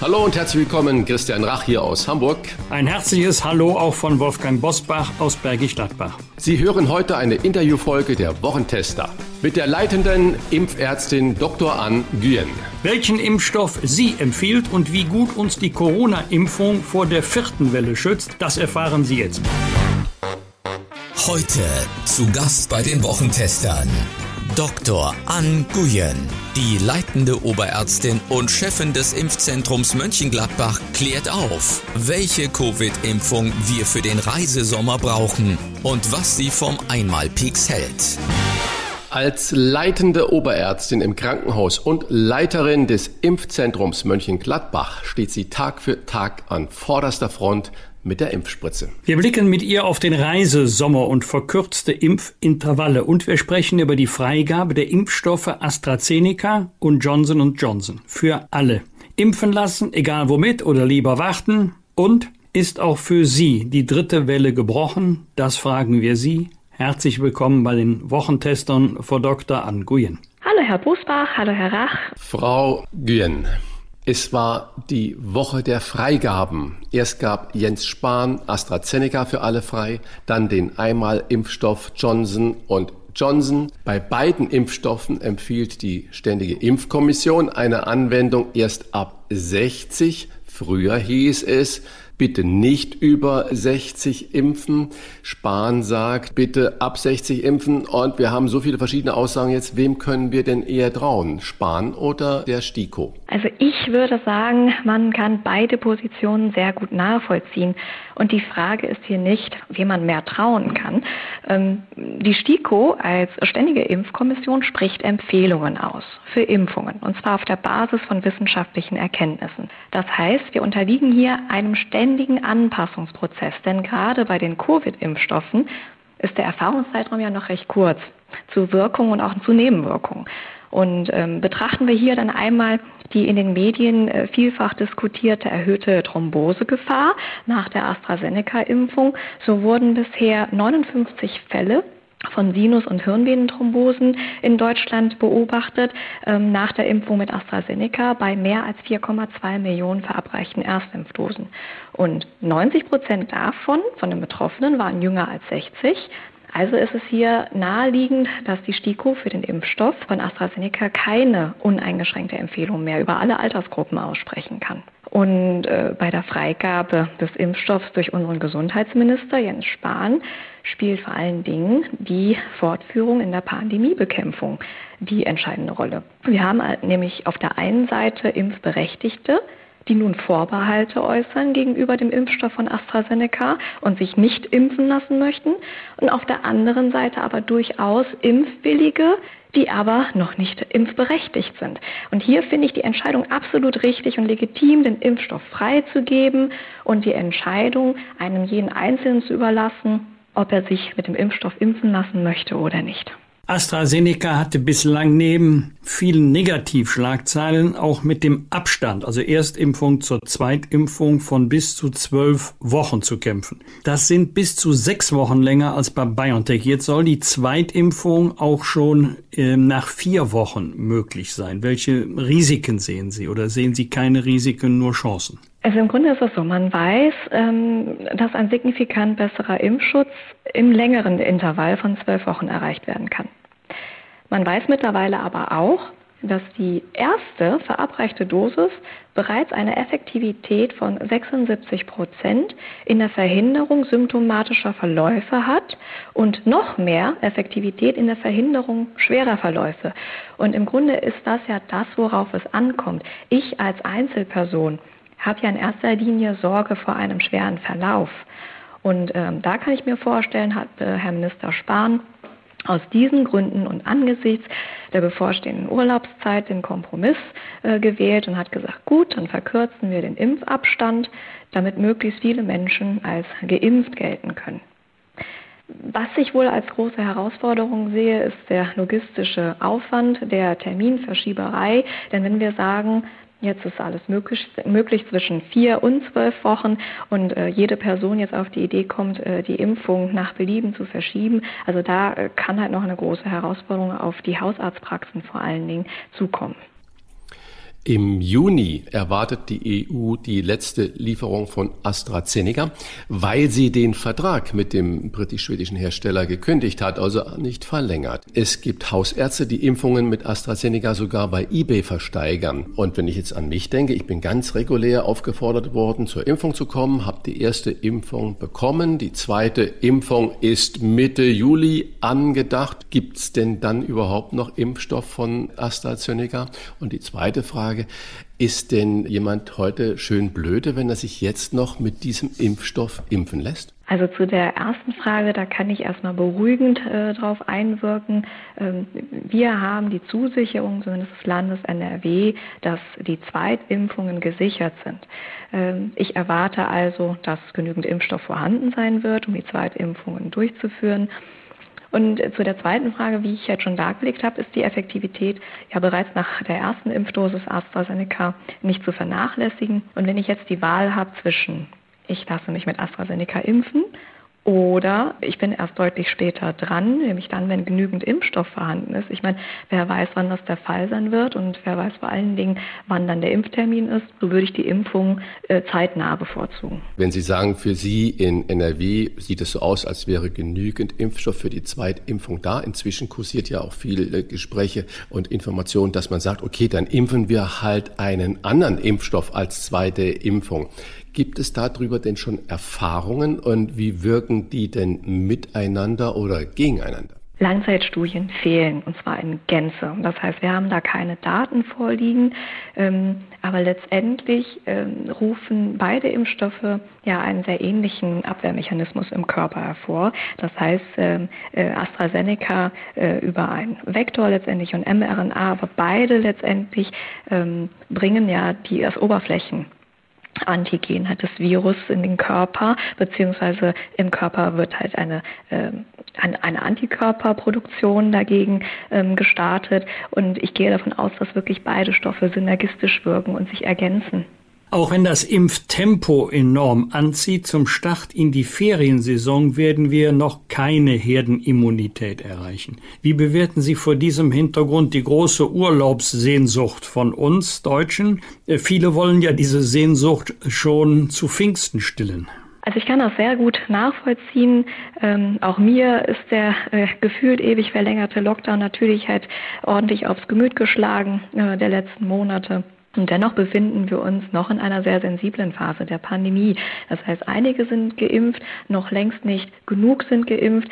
Hallo und herzlich willkommen, Christian Rach hier aus Hamburg. Ein herzliches Hallo auch von Wolfgang Bosbach aus Bergisch Gladbach. Sie hören heute eine Interviewfolge der Wochentester mit der leitenden Impfärztin Dr. Ann Nguyen. Welchen Impfstoff sie empfiehlt und wie gut uns die Corona-Impfung vor der vierten Welle schützt, das erfahren Sie jetzt. Heute zu Gast bei den Wochentestern Dr. Ann Guyen, die leitende Oberärztin und Chefin des Impfzentrums Mönchengladbach, klärt auf, welche Covid-Impfung wir für den Reisesommer brauchen und was sie vom Einmalpeaks hält. Als leitende Oberärztin im Krankenhaus und Leiterin des Impfzentrums Mönchengladbach steht sie Tag für Tag an vorderster Front mit der Impfspritze. Wir blicken mit ihr auf den Reisesommer und verkürzte Impfintervalle und wir sprechen über die Freigabe der Impfstoffe AstraZeneca und Johnson Johnson für alle. Impfen lassen, egal womit oder lieber warten und ist auch für Sie die dritte Welle gebrochen? Das fragen wir Sie. Herzlich willkommen bei den Wochentestern Frau Dr. Ann Guyen. Hallo Herr Busbach, hallo Herr Rach. Frau Guyen, es war die Woche der Freigaben. Erst gab Jens Spahn AstraZeneca für alle frei, dann den Einmal-Impfstoff Johnson und Johnson. Bei beiden Impfstoffen empfiehlt die Ständige Impfkommission eine Anwendung erst ab 60. Früher hieß es, bitte nicht über 60 impfen. Spahn sagt, bitte ab 60 impfen. Und wir haben so viele verschiedene Aussagen jetzt. Wem können wir denn eher trauen? Spahn oder der STIKO? Also ich würde sagen, man kann beide Positionen sehr gut nachvollziehen. Und die Frage ist hier nicht, wie man mehr trauen kann. Ähm, die STIKO als ständige Impfkommission spricht Empfehlungen aus für Impfungen. Und zwar auf der Basis von wissenschaftlichen Erkenntnissen. Das heißt, wir unterliegen hier einem ständigen ständigen Anpassungsprozess. Denn gerade bei den Covid-Impfstoffen ist der Erfahrungszeitraum ja noch recht kurz zu Wirkung und auch zu Nebenwirkungen. Und ähm, betrachten wir hier dann einmal die in den Medien äh, vielfach diskutierte erhöhte Thrombosegefahr nach der AstraZeneca-Impfung, so wurden bisher 59 Fälle von Sinus- und Hirnvenenthrombosen in Deutschland beobachtet ähm, nach der Impfung mit AstraZeneca bei mehr als 4,2 Millionen verabreichten Erstimpfdosen. Und 90 Prozent davon, von den Betroffenen, waren jünger als 60. Also ist es hier naheliegend, dass die STIKO für den Impfstoff von AstraZeneca keine uneingeschränkte Empfehlung mehr über alle Altersgruppen aussprechen kann. Und äh, bei der Freigabe des Impfstoffs durch unseren Gesundheitsminister Jens Spahn spielt vor allen Dingen die Fortführung in der Pandemiebekämpfung die entscheidende Rolle. Wir haben nämlich auf der einen Seite Impfberechtigte, die nun Vorbehalte äußern gegenüber dem Impfstoff von AstraZeneca und sich nicht impfen lassen möchten. Und auf der anderen Seite aber durchaus Impfwillige, die aber noch nicht impfberechtigt sind. Und hier finde ich die Entscheidung absolut richtig und legitim, den Impfstoff freizugeben und die Entscheidung einem jeden Einzelnen zu überlassen, ob er sich mit dem Impfstoff impfen lassen möchte oder nicht. AstraZeneca hatte bislang neben vielen Negativschlagzeilen auch mit dem Abstand, also Erstimpfung zur Zweitimpfung von bis zu zwölf Wochen zu kämpfen. Das sind bis zu sechs Wochen länger als bei BioNTech. Jetzt soll die Zweitimpfung auch schon äh, nach vier Wochen möglich sein. Welche Risiken sehen Sie oder sehen Sie keine Risiken, nur Chancen? Also im Grunde ist es so, man weiß, ähm, dass ein signifikant besserer Impfschutz im längeren Intervall von zwölf Wochen erreicht werden kann. Man weiß mittlerweile aber auch, dass die erste verabreichte Dosis bereits eine Effektivität von 76 Prozent in der Verhinderung symptomatischer Verläufe hat und noch mehr Effektivität in der Verhinderung schwerer Verläufe. Und im Grunde ist das ja das, worauf es ankommt. Ich als Einzelperson habe ja in erster Linie Sorge vor einem schweren Verlauf. Und ähm, da kann ich mir vorstellen, hat äh, Herr Minister Spahn aus diesen Gründen und angesichts der bevorstehenden Urlaubszeit den Kompromiss äh, gewählt und hat gesagt, gut, dann verkürzen wir den Impfabstand, damit möglichst viele Menschen als geimpft gelten können. Was ich wohl als große Herausforderung sehe, ist der logistische Aufwand, der Terminverschieberei. Denn wenn wir sagen, Jetzt ist alles möglich, möglich zwischen vier und zwölf Wochen und äh, jede Person jetzt auf die Idee kommt, äh, die Impfung nach Belieben zu verschieben. Also da äh, kann halt noch eine große Herausforderung auf die Hausarztpraxen vor allen Dingen zukommen. Im Juni erwartet die EU die letzte Lieferung von AstraZeneca, weil sie den Vertrag mit dem britisch-schwedischen Hersteller gekündigt hat, also nicht verlängert. Es gibt Hausärzte, die Impfungen mit AstraZeneca sogar bei eBay versteigern. Und wenn ich jetzt an mich denke, ich bin ganz regulär aufgefordert worden, zur Impfung zu kommen, habe die erste Impfung bekommen. Die zweite Impfung ist Mitte Juli angedacht. Gibt es denn dann überhaupt noch Impfstoff von AstraZeneca? Und die zweite Frage, Frage, ist denn jemand heute schön blöde, wenn er sich jetzt noch mit diesem Impfstoff impfen lässt? Also zu der ersten Frage, da kann ich erstmal beruhigend äh, darauf einwirken. Ähm, wir haben die Zusicherung, zumindest des Landes NRW, dass die Zweitimpfungen gesichert sind. Ähm, ich erwarte also, dass genügend Impfstoff vorhanden sein wird, um die Zweitimpfungen durchzuführen. Und zu der zweiten Frage, wie ich jetzt schon dargelegt habe, ist die Effektivität ja bereits nach der ersten Impfdosis AstraZeneca nicht zu vernachlässigen. Und wenn ich jetzt die Wahl habe zwischen, ich lasse mich mit AstraZeneca impfen oder ich bin erst deutlich später dran, nämlich dann, wenn genügend Impfstoff vorhanden ist. Ich meine, wer weiß, wann das der Fall sein wird und wer weiß vor allen Dingen, wann dann der Impftermin ist. So würde ich die Impfung äh, zeitnah bevorzugen. Wenn Sie sagen, für Sie in NRW sieht es so aus, als wäre genügend Impfstoff für die Zweitimpfung da. Inzwischen kursiert ja auch viele Gespräche und Informationen, dass man sagt, okay, dann impfen wir halt einen anderen Impfstoff als zweite Impfung. Gibt es darüber denn schon Erfahrungen und wie wirken die denn miteinander oder gegeneinander? Langzeitstudien fehlen und zwar in Gänze. Das heißt, wir haben da keine Daten vorliegen, ähm, aber letztendlich ähm, rufen beide Impfstoffe ja einen sehr ähnlichen Abwehrmechanismus im Körper hervor. Das heißt, ähm, äh, AstraZeneca äh, über einen Vektor letztendlich und mRNA, aber beide letztendlich ähm, bringen ja die das Oberflächen Antigen hat das Virus in den Körper, beziehungsweise im Körper wird halt eine, äh, eine Antikörperproduktion dagegen ähm, gestartet. Und ich gehe davon aus, dass wirklich beide Stoffe synergistisch wirken und sich ergänzen. Auch wenn das Impftempo enorm anzieht, zum Start in die Feriensaison werden wir noch keine Herdenimmunität erreichen. Wie bewerten Sie vor diesem Hintergrund die große Urlaubssehnsucht von uns Deutschen? Äh, viele wollen ja diese Sehnsucht schon zu Pfingsten stillen. Also ich kann das sehr gut nachvollziehen. Ähm, auch mir ist der äh, gefühlt ewig verlängerte Lockdown natürlich halt ordentlich aufs Gemüt geschlagen äh, der letzten Monate. Und dennoch befinden wir uns noch in einer sehr sensiblen Phase der Pandemie. Das heißt, einige sind geimpft, noch längst nicht genug sind geimpft.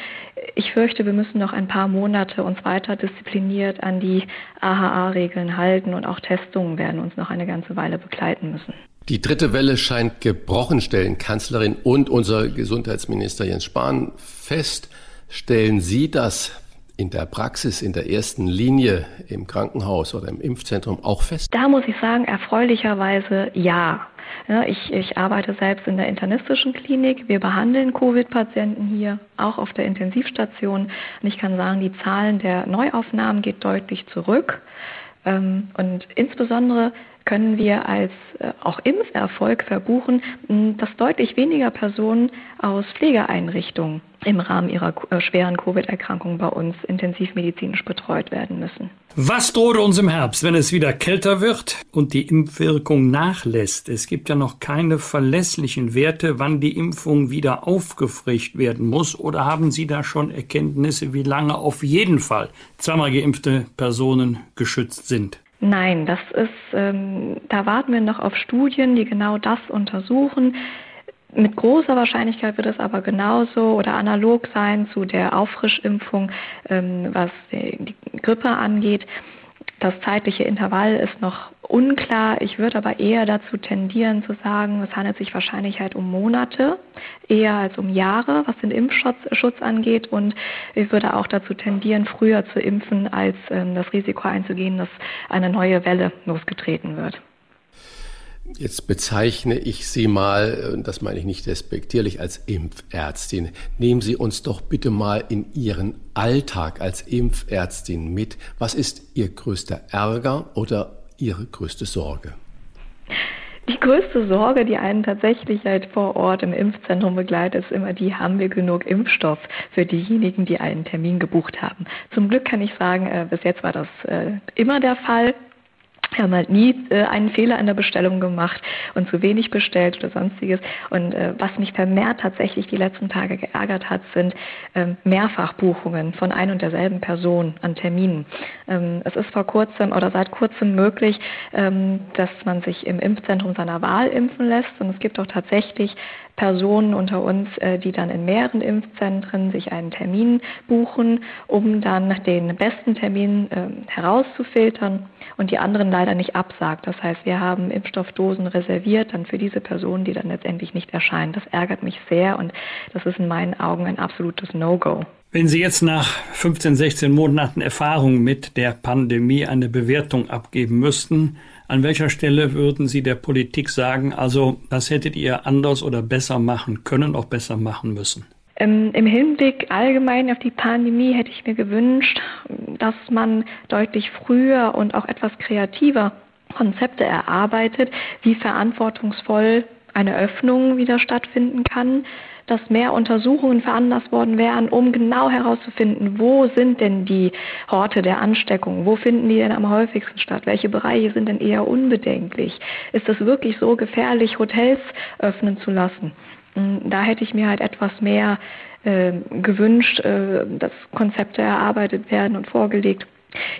Ich fürchte, wir müssen noch ein paar Monate uns weiter diszipliniert an die AHA-Regeln halten und auch Testungen werden uns noch eine ganze Weile begleiten müssen. Die dritte Welle scheint gebrochen, stellen Kanzlerin und unser Gesundheitsminister Jens Spahn fest. Stellen Sie das in der Praxis, in der ersten Linie im Krankenhaus oder im Impfzentrum auch fest? Da muss ich sagen, erfreulicherweise ja. Ja, ich, ich arbeite selbst in der internistischen Klinik. Wir behandeln Covid-Patienten hier, auch auf der Intensivstation. Und ich kann sagen, die Zahlen der Neuaufnahmen geht deutlich zurück. Ähm, und insbesondere können wir als äh, auch Impferfolg verbuchen, dass deutlich weniger Personen aus Pflegeeinrichtungen im Rahmen ihrer äh, schweren Covid-Erkrankung bei uns intensivmedizinisch betreut werden müssen. Was droht uns im Herbst, wenn es wieder kälter wird und die Impfwirkung nachlässt? Es gibt ja noch keine verlässlichen Werte, wann die Impfung wieder aufgefrischt werden muss. Oder haben Sie da schon Erkenntnisse, wie lange auf jeden Fall zweimal geimpfte Personen geschützt sind? Nein, das ist, ähm, da warten wir noch auf Studien, die genau das untersuchen. Mit großer Wahrscheinlichkeit wird es aber genauso oder analog sein zu der Auffrischimpfung, ähm, was die Grippe angeht. Das zeitliche Intervall ist noch unklar. Ich würde aber eher dazu tendieren zu sagen, es handelt sich wahrscheinlich halt um Monate, eher als um Jahre, was den Impfschutz Schutz angeht. Und ich würde auch dazu tendieren, früher zu impfen, als ähm, das Risiko einzugehen, dass eine neue Welle losgetreten wird. Jetzt bezeichne ich Sie mal, und das meine ich nicht respektierlich, als Impfärztin. Nehmen Sie uns doch bitte mal in Ihren Alltag als Impfärztin mit. Was ist Ihr größter Ärger oder Ihre größte Sorge? Die größte Sorge, die einen tatsächlich halt vor Ort im Impfzentrum begleitet, ist immer die, haben wir genug Impfstoff für diejenigen, die einen Termin gebucht haben. Zum Glück kann ich sagen, äh, bis jetzt war das äh, immer der Fall. Wir haben halt nie äh, einen Fehler in der Bestellung gemacht und zu wenig bestellt oder sonstiges. Und äh, was mich vermehrt tatsächlich die letzten Tage geärgert hat, sind ähm, Mehrfachbuchungen von ein und derselben Person an Terminen. Ähm, es ist vor kurzem oder seit kurzem möglich, ähm, dass man sich im Impfzentrum seiner Wahl impfen lässt. Und es gibt auch tatsächlich Personen unter uns, äh, die dann in mehreren Impfzentren sich einen Termin buchen, um dann den besten Termin äh, herauszufiltern und die anderen leider nicht absagt. Das heißt, wir haben Impfstoffdosen reserviert dann für diese Personen, die dann letztendlich nicht erscheinen. Das ärgert mich sehr und das ist in meinen Augen ein absolutes No-Go. Wenn Sie jetzt nach 15, 16 Monaten Erfahrung mit der Pandemie eine Bewertung abgeben müssten, an welcher Stelle würden Sie der Politik sagen, also das hättet ihr anders oder besser machen können, auch besser machen müssen? Ähm, Im Hinblick allgemein auf die Pandemie hätte ich mir gewünscht, dass man deutlich früher und auch etwas kreativer Konzepte erarbeitet, wie verantwortungsvoll eine Öffnung wieder stattfinden kann, dass mehr Untersuchungen veranlasst worden wären, um genau herauszufinden, wo sind denn die Horte der Ansteckung, wo finden die denn am häufigsten statt, welche Bereiche sind denn eher unbedenklich, ist es wirklich so gefährlich, Hotels öffnen zu lassen. Hm, da hätte ich mir halt etwas mehr äh, gewünscht, äh, dass Konzepte erarbeitet werden und vorgelegt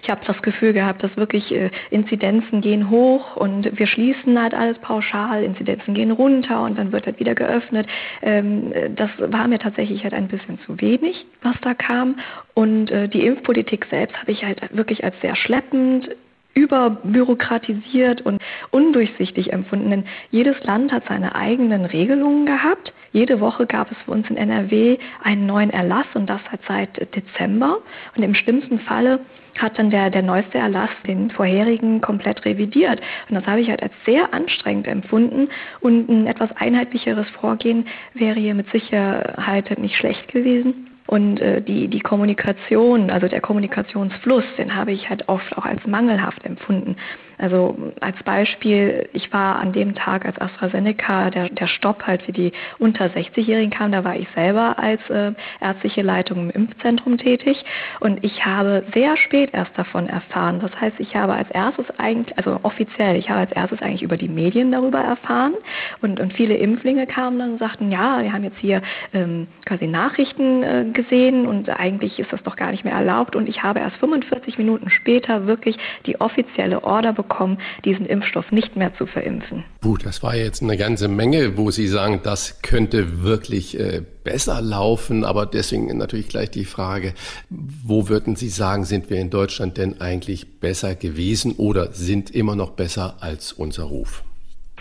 ich habe das Gefühl gehabt, dass wirklich äh, Inzidenzen gehen hoch und wir schließen halt alles pauschal, Inzidenzen gehen runter und dann wird halt wieder geöffnet. Ähm, das war mir tatsächlich halt ein bisschen zu wenig, was da kam. Und äh, die Impfpolitik selbst habe ich halt wirklich als sehr schleppend, überbürokratisiert und undurchsichtig empfunden. Denn jedes Land hat seine eigenen Regelungen gehabt. Jede Woche gab es für uns in NRW einen neuen Erlass und das seit Dezember. Und im schlimmsten Falle hat dann der, der neueste Erlass den vorherigen komplett revidiert. Und das habe ich halt als sehr anstrengend empfunden. Und ein etwas einheitlicheres Vorgehen wäre hier mit Sicherheit nicht schlecht gewesen. Und äh, die, die Kommunikation, also der Kommunikationsfluss, den habe ich halt oft auch als mangelhaft empfunden. Also als Beispiel, ich war an dem Tag, als AstraZeneca, der, der Stopp halt für die unter 60-Jährigen kam, da war ich selber als äh, ärztliche Leitung im Impfzentrum tätig. Und ich habe sehr spät erst davon erfahren. Das heißt, ich habe als erstes eigentlich, also offiziell, ich habe als erstes eigentlich über die Medien darüber erfahren. Und, und viele Impflinge kamen dann und sagten, ja, wir haben jetzt hier ähm, quasi Nachrichten äh, gesehen und eigentlich ist das doch gar nicht mehr erlaubt. Und ich habe erst 45 Minuten später wirklich die offizielle Order bekommen, bekommen, diesen Impfstoff nicht mehr zu verimpfen. Gut, das war jetzt eine ganze Menge, wo Sie sagen, das könnte wirklich äh, besser laufen. Aber deswegen natürlich gleich die Frage, wo würden Sie sagen, sind wir in Deutschland denn eigentlich besser gewesen oder sind immer noch besser als unser Ruf?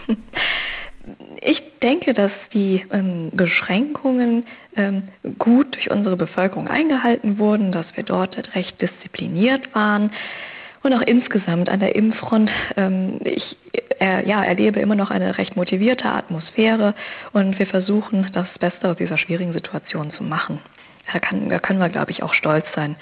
Ich denke, dass die ähm, Beschränkungen ähm, gut durch unsere Bevölkerung eingehalten wurden, dass wir dort recht diszipliniert waren und auch insgesamt an der Impffront. Ähm, ich äh, ja, erlebe immer noch eine recht motivierte Atmosphäre und wir versuchen, das Beste aus dieser schwierigen Situation zu machen. Da, kann, da können wir, glaube ich, auch stolz sein.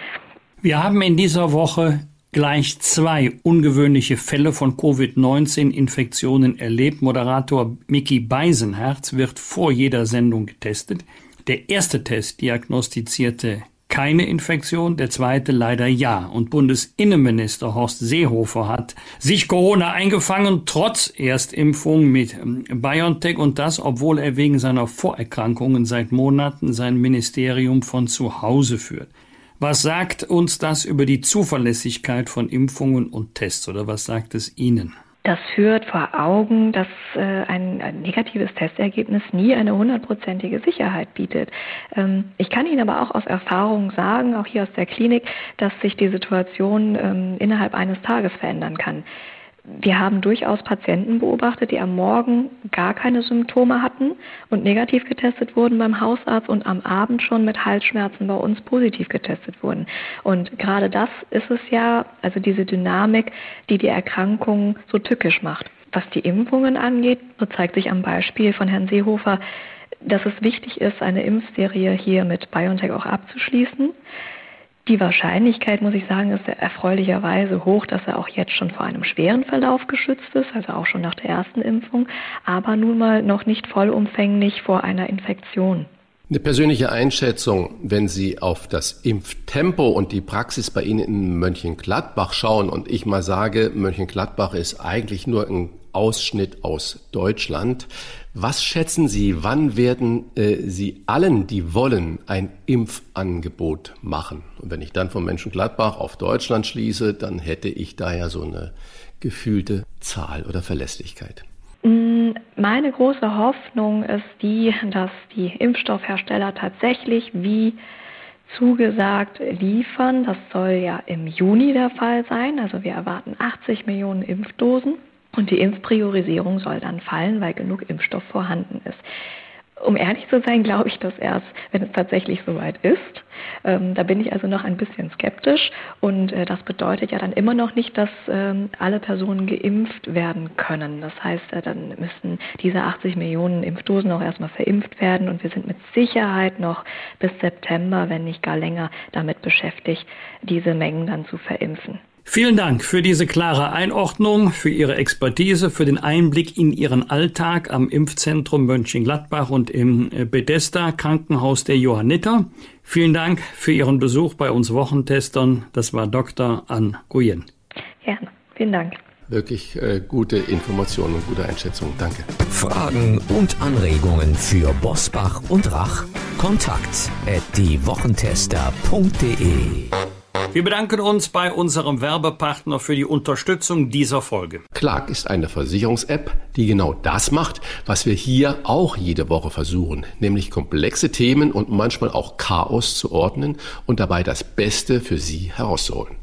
Wir haben in dieser Woche gleich zwei ungewöhnliche Fälle von Covid-19-Infektionen erlebt. Moderator Mickey Beisenherz wird vor jeder Sendung getestet. Der erste Test diagnostizierte keine Infektion, der zweite leider ja. Und Bundesinnenminister Horst Seehofer hat sich Corona eingefangen, trotz Erstimpfung mit ähm, BioNTech und das, obwohl er wegen seiner Vorerkrankungen seit Monaten sein Ministerium von zu Hause führt. Was sagt uns das über die Zuverlässigkeit von Impfungen und Tests oder was sagt es Ihnen? Das führt vor Augen, dass äh, ein, ein, negatives Testergebnis nie eine hundertprozentige Sicherheit bietet. Ähm, ich kann Ihnen aber auch aus Erfahrung sagen, auch hier aus der Klinik, dass sich die Situation ähm, innerhalb eines Tages verändern kann. Wir haben durchaus Patienten beobachtet, die am Morgen gar keine Symptome hatten und negativ getestet wurden beim Hausarzt und am Abend schon mit Halsschmerzen bei uns positiv getestet wurden. Und gerade das ist es ja, also diese Dynamik, die die Erkrankung so tückisch macht. Was die Impfungen angeht, so zeigt sich am Beispiel von Herrn Seehofer, dass es wichtig ist, eine Impfserie hier mit BioNTech auch abzuschließen. Die Wahrscheinlichkeit, muss ich sagen, ist erfreulicherweise hoch, dass er auch jetzt schon vor einem schweren Verlauf geschützt ist, also auch schon nach der ersten Impfung, aber nun mal noch nicht vollumfänglich vor einer Infektion. Eine persönliche Einschätzung, wenn Sie auf das Impftempo und die Praxis bei Ihnen in Mönchengladbach schauen und ich mal sage, Mönchengladbach ist eigentlich nur ein Ausschnitt aus Deutschland. Was schätzen Sie, wann werden äh, Sie allen, die wollen, ein Impfangebot machen? Und wenn ich dann von Mönchengladbach auf Deutschland schließe, dann hätte ich da ja so eine gefühlte Zahl oder Verlässlichkeit. Mm, meine große Hoffnung ist die, dass die Impfstoffhersteller tatsächlich wie zugesagt liefern. Das soll ja im Juni der Fall sein. Also wir erwarten 80 Millionen Impfdosen und die Impfpriorisierung soll dann fallen, weil genug Impfstoff vorhanden ist. Um ehrlich zu sein, glaube ich das erst, wenn es tatsächlich soweit ist. Ähm, da bin ich also noch ein bisschen skeptisch und äh, das bedeutet ja dann immer noch nicht, dass ähm, alle Personen geimpft werden können. Das heißt, äh, dann müssen diese 80 Millionen Impfdosen auch erstmal verimpft werden und wir sind mit Sicherheit noch bis September, wenn nicht gar länger, damit beschäftigt, diese Mengen dann zu verimpfen. Vielen Dank für diese klare Einordnung, für Ihre Expertise, für den Einblick in Ihren Alltag am Impfzentrum Mönchengladbach und im äh, Bethesda Krankenhaus der Johanniter. Vielen Dank für Ihren Besuch bei uns Wochentestern. Das war Dr. Ann Guyen. Gerne. Vielen Dank. Wirklich äh, gute Informationen und gute Einschätzungen. Danke. Fragen und Anregungen für Bosbach und Rach? Kontakt at diewochentester.de wir bedanken uns bei unserem Werbepartner für die Unterstützung dieser Folge. Clark ist eine Versicherungs-App, die genau das macht, was wir hier auch jede Woche versuchen, nämlich komplexe Themen und manchmal auch Chaos zu ordnen und dabei das Beste für Sie herauszuholen.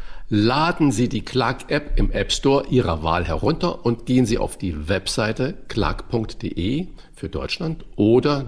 Laden Sie die Clark-App im App Store Ihrer Wahl herunter und gehen Sie auf die Webseite clark.de für Deutschland oder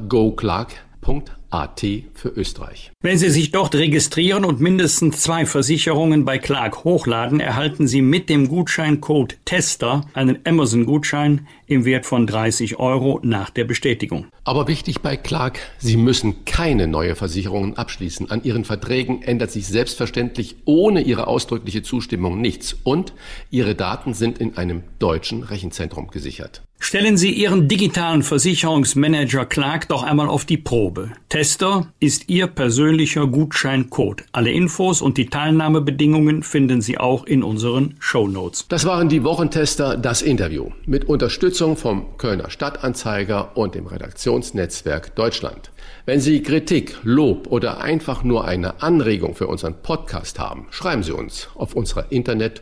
goclark.at für Österreich. Wenn Sie sich dort registrieren und mindestens zwei Versicherungen bei Clark hochladen, erhalten Sie mit dem Gutscheincode TESTER einen Amazon-Gutschein im Wert von 30 Euro nach der Bestätigung. Aber wichtig bei Clark, Sie müssen keine neue Versicherungen abschließen. An Ihren Verträgen ändert sich selbstverständlich ohne Ihre ausdrückliche Zustimmung nichts und Ihre Daten sind in einem deutschen Rechenzentrum gesichert. Stellen Sie Ihren digitalen Versicherungsmanager Clark doch einmal auf die Probe. Tester ist Ihr persönlicher Gutscheincode. Alle Infos und die Teilnahmebedingungen finden Sie auch in unseren Show Notes. Das waren die Wochentester, das Interview mit Unterstützung vom Kölner Stadtanzeiger und dem Redaktionsnetzwerk Deutschland. Wenn Sie Kritik, Lob oder einfach nur eine Anregung für unseren Podcast haben, schreiben Sie uns auf unserer Internet-